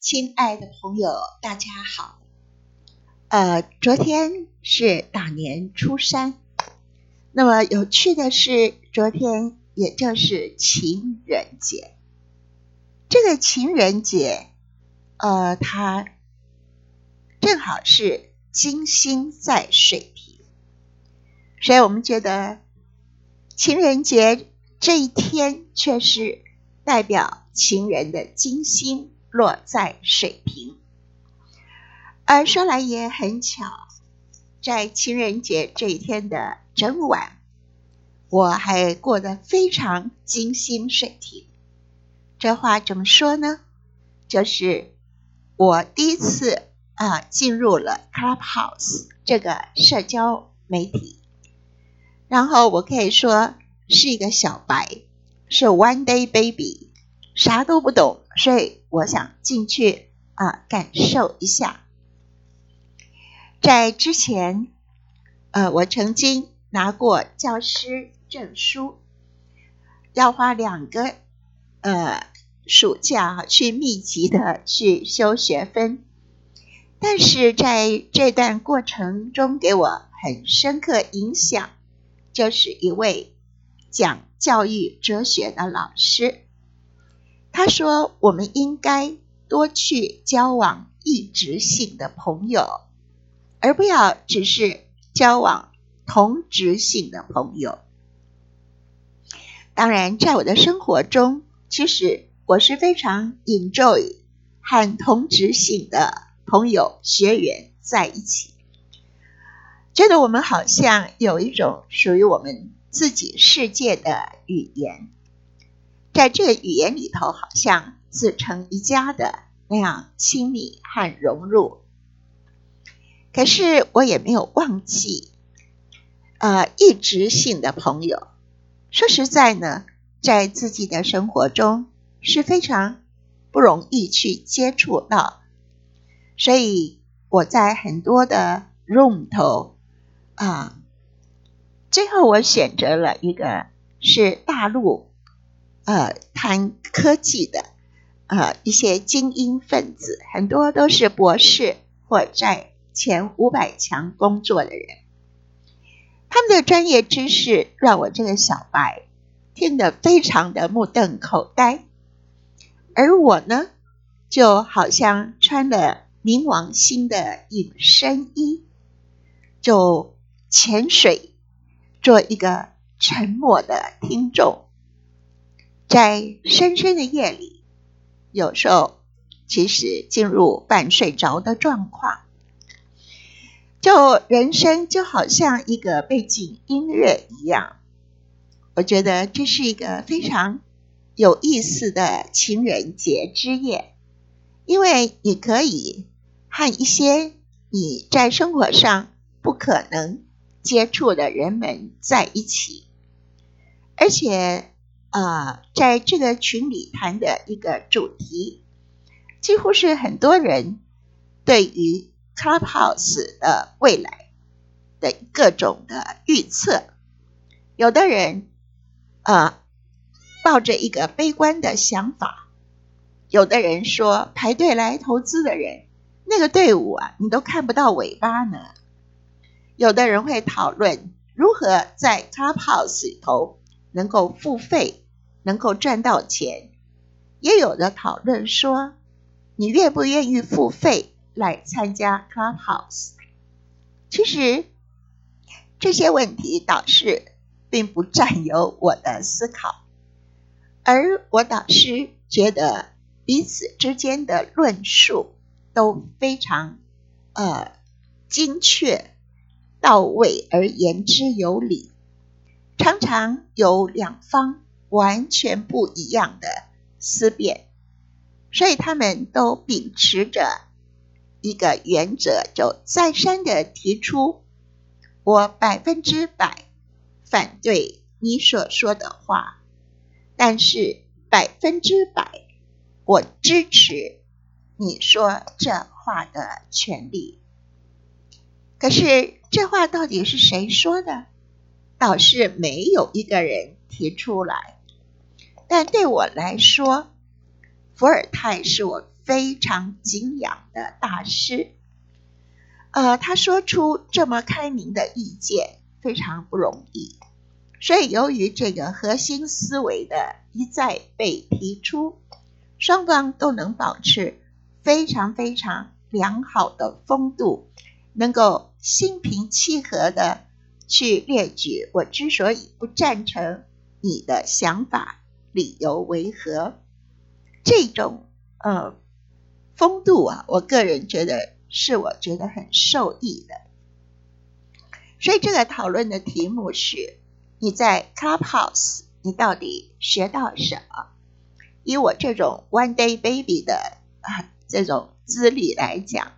亲爱的朋友，大家好。呃，昨天是大年初三，那么有趣的是，昨天也就是情人节。这个情人节，呃，它正好是金星在水瓶，所以我们觉得情人节这一天却是代表情人的金星。落在水平，而说来也很巧，在情人节这一天的整晚，我还过得非常精心水平。这话怎么说呢？就是我第一次啊进入了 Clubhouse 这个社交媒体，然后我可以说是一个小白，是 One Day Baby，啥都不懂。所以我想进去啊，感受一下。在之前，呃，我曾经拿过教师证书，要花两个呃暑假去密集的去修学分。但是在这段过程中，给我很深刻影响，就是一位讲教育哲学的老师。他说：“我们应该多去交往异质性的朋友，而不要只是交往同质性的朋友。当然，在我的生活中，其实我是非常 enjoy 和同质性的朋友、学员在一起，觉得我们好像有一种属于我们自己世界的语言。”在这个语言里头，好像自成一家的那样亲密和融入。可是我也没有忘记，呃，一直性的朋友。说实在呢，在自己的生活中是非常不容易去接触到，所以我在很多的 room 头啊，最后我选择了一个是大陆。呃，谈科技的，呃，一些精英分子，很多都是博士或在前五百强工作的人，他们的专业知识让我这个小白听得非常的目瞪口呆，而我呢，就好像穿了冥王星的隐身衣，就潜水，做一个沉默的听众。在深深的夜里，有时候其实进入半睡着的状况，就人生就好像一个背景音乐一样。我觉得这是一个非常有意思的情人节之夜，因为你可以和一些你在生活上不可能接触的人们在一起，而且。啊，在这个群里谈的一个主题，几乎是很多人对于 Clubhouse 的未来的各种的预测。有的人啊，抱着一个悲观的想法；有的人说，排队来投资的人，那个队伍啊，你都看不到尾巴呢。有的人会讨论如何在 Clubhouse 里头能够付费。能够赚到钱，也有的讨论说，你愿不愿意付费来参加 Clubhouse？其实这些问题导师并不占有我的思考，而我导师觉得彼此之间的论述都非常呃精确、到位而言之有理，常常有两方。完全不一样的思辨，所以他们都秉持着一个原则，就再三的提出：我百分之百反对你所说的话，但是百分之百我支持你说这话的权利。可是这话到底是谁说的？倒是没有一个人提出来。但对我来说，伏尔泰是我非常敬仰的大师。呃，他说出这么开明的意见非常不容易，所以由于这个核心思维的一再被提出，双方都能保持非常非常良好的风度，能够心平气和的去列举我之所以不赞成你的想法，理由为何？这种呃风度啊，我个人觉得。是我觉得很受益的，所以这个讨论的题目是：你在 Clubhouse 你到底学到什么？以我这种 One Day Baby 的啊这种资历来讲，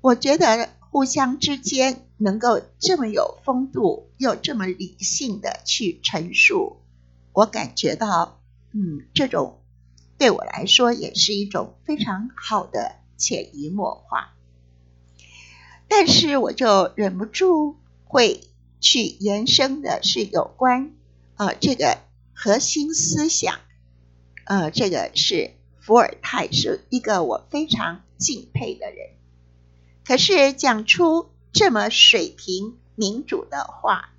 我觉得互相之间能够这么有风度又这么理性的去陈述，我感觉到，嗯，这种对我来说也是一种非常好的。潜移默化，但是我就忍不住会去延伸的是有关呃这个核心思想，呃这个是伏尔泰是一个我非常敬佩的人，可是讲出这么水平民主的话，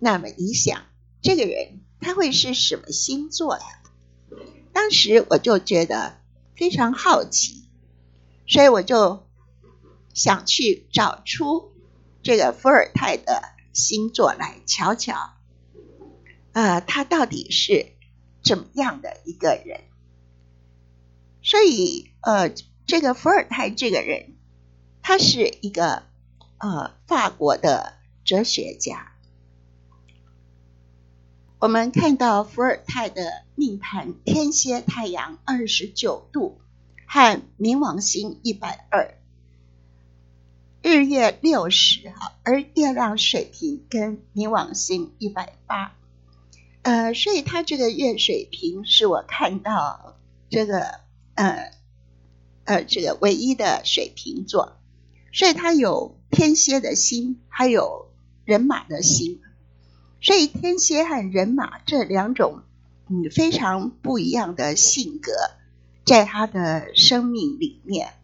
那么你想这个人他会是什么星座的？当时我就觉得非常好奇。所以我就想去找出这个伏尔泰的星座来瞧瞧，呃，他到底是怎么样的一个人？所以，呃，这个伏尔泰这个人，他是一个呃法国的哲学家。我们看到伏尔泰的命盘天蝎太阳二十九度。和冥王星一百二，日月六十哈，而月亮水平跟冥王星一百八，呃，所以他这个月水平是我看到这个呃呃这个唯一的水瓶座，所以他有天蝎的心，还有人马的心，所以天蝎和人马这两种嗯非常不一样的性格。在他的生命里面，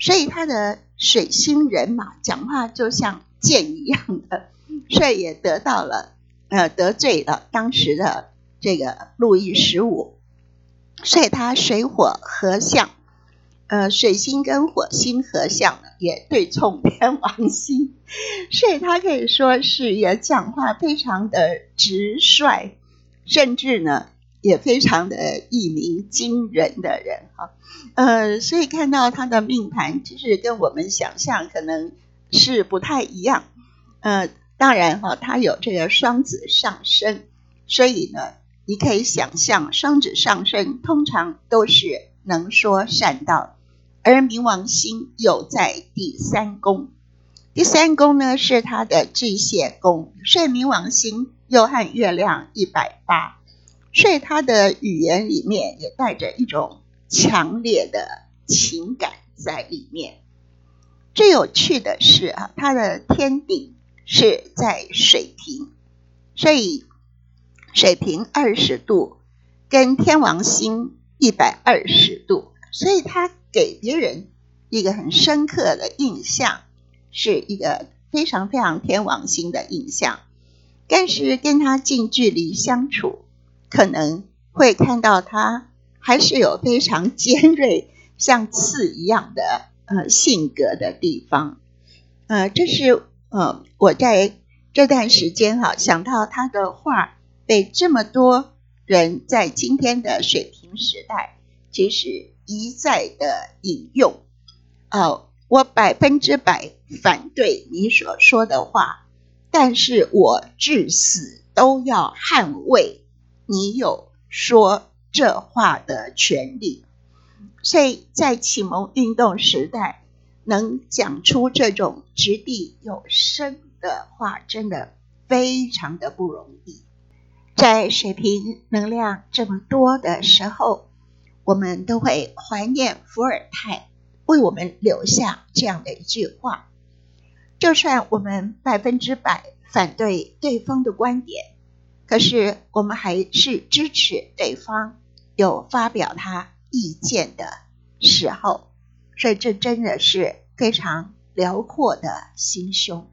所以他的水星人马讲话就像剑一样的，所以也得到了呃得罪了当时的这个路易十五，所以他水火合相，呃水星跟火星合相，也对冲天王星，所以他可以说是也讲话非常的直率，甚至呢。也非常的一鸣惊人的人哈，呃，所以看到他的命盘，其实跟我们想象可能是不太一样。呃，当然哈，他有这个双子上升，所以呢，你可以想象双子上升通常都是能说善道，而冥王星又在第三宫，第三宫呢是他的巨蟹宫，所以冥王星又和月亮一百八。所以他的语言里面也带着一种强烈的情感在里面。最有趣的是啊，他的天顶是在水平，所以水平二十度跟天王星一百二十度，所以他给别人一个很深刻的印象，是一个非常非常天王星的印象。但是跟他近距离相处。可能会看到他还是有非常尖锐，像刺一样的呃性格的地方，呃，这是呃我在这段时间哈想到他的话被这么多人在今天的水平时代其实一再的引用，呃，我百分之百反对你所说的话，但是我至死都要捍卫。你有说这话的权利，所以在启蒙运动时代，能讲出这种掷地有声的话，真的非常的不容易。在水平能量这么多的时候，我们都会怀念伏尔泰为我们留下这样的一句话：就算我们百分之百反对对方的观点。可是，我们还是支持对方有发表他意见的时候，所以这真的是非常辽阔的心胸。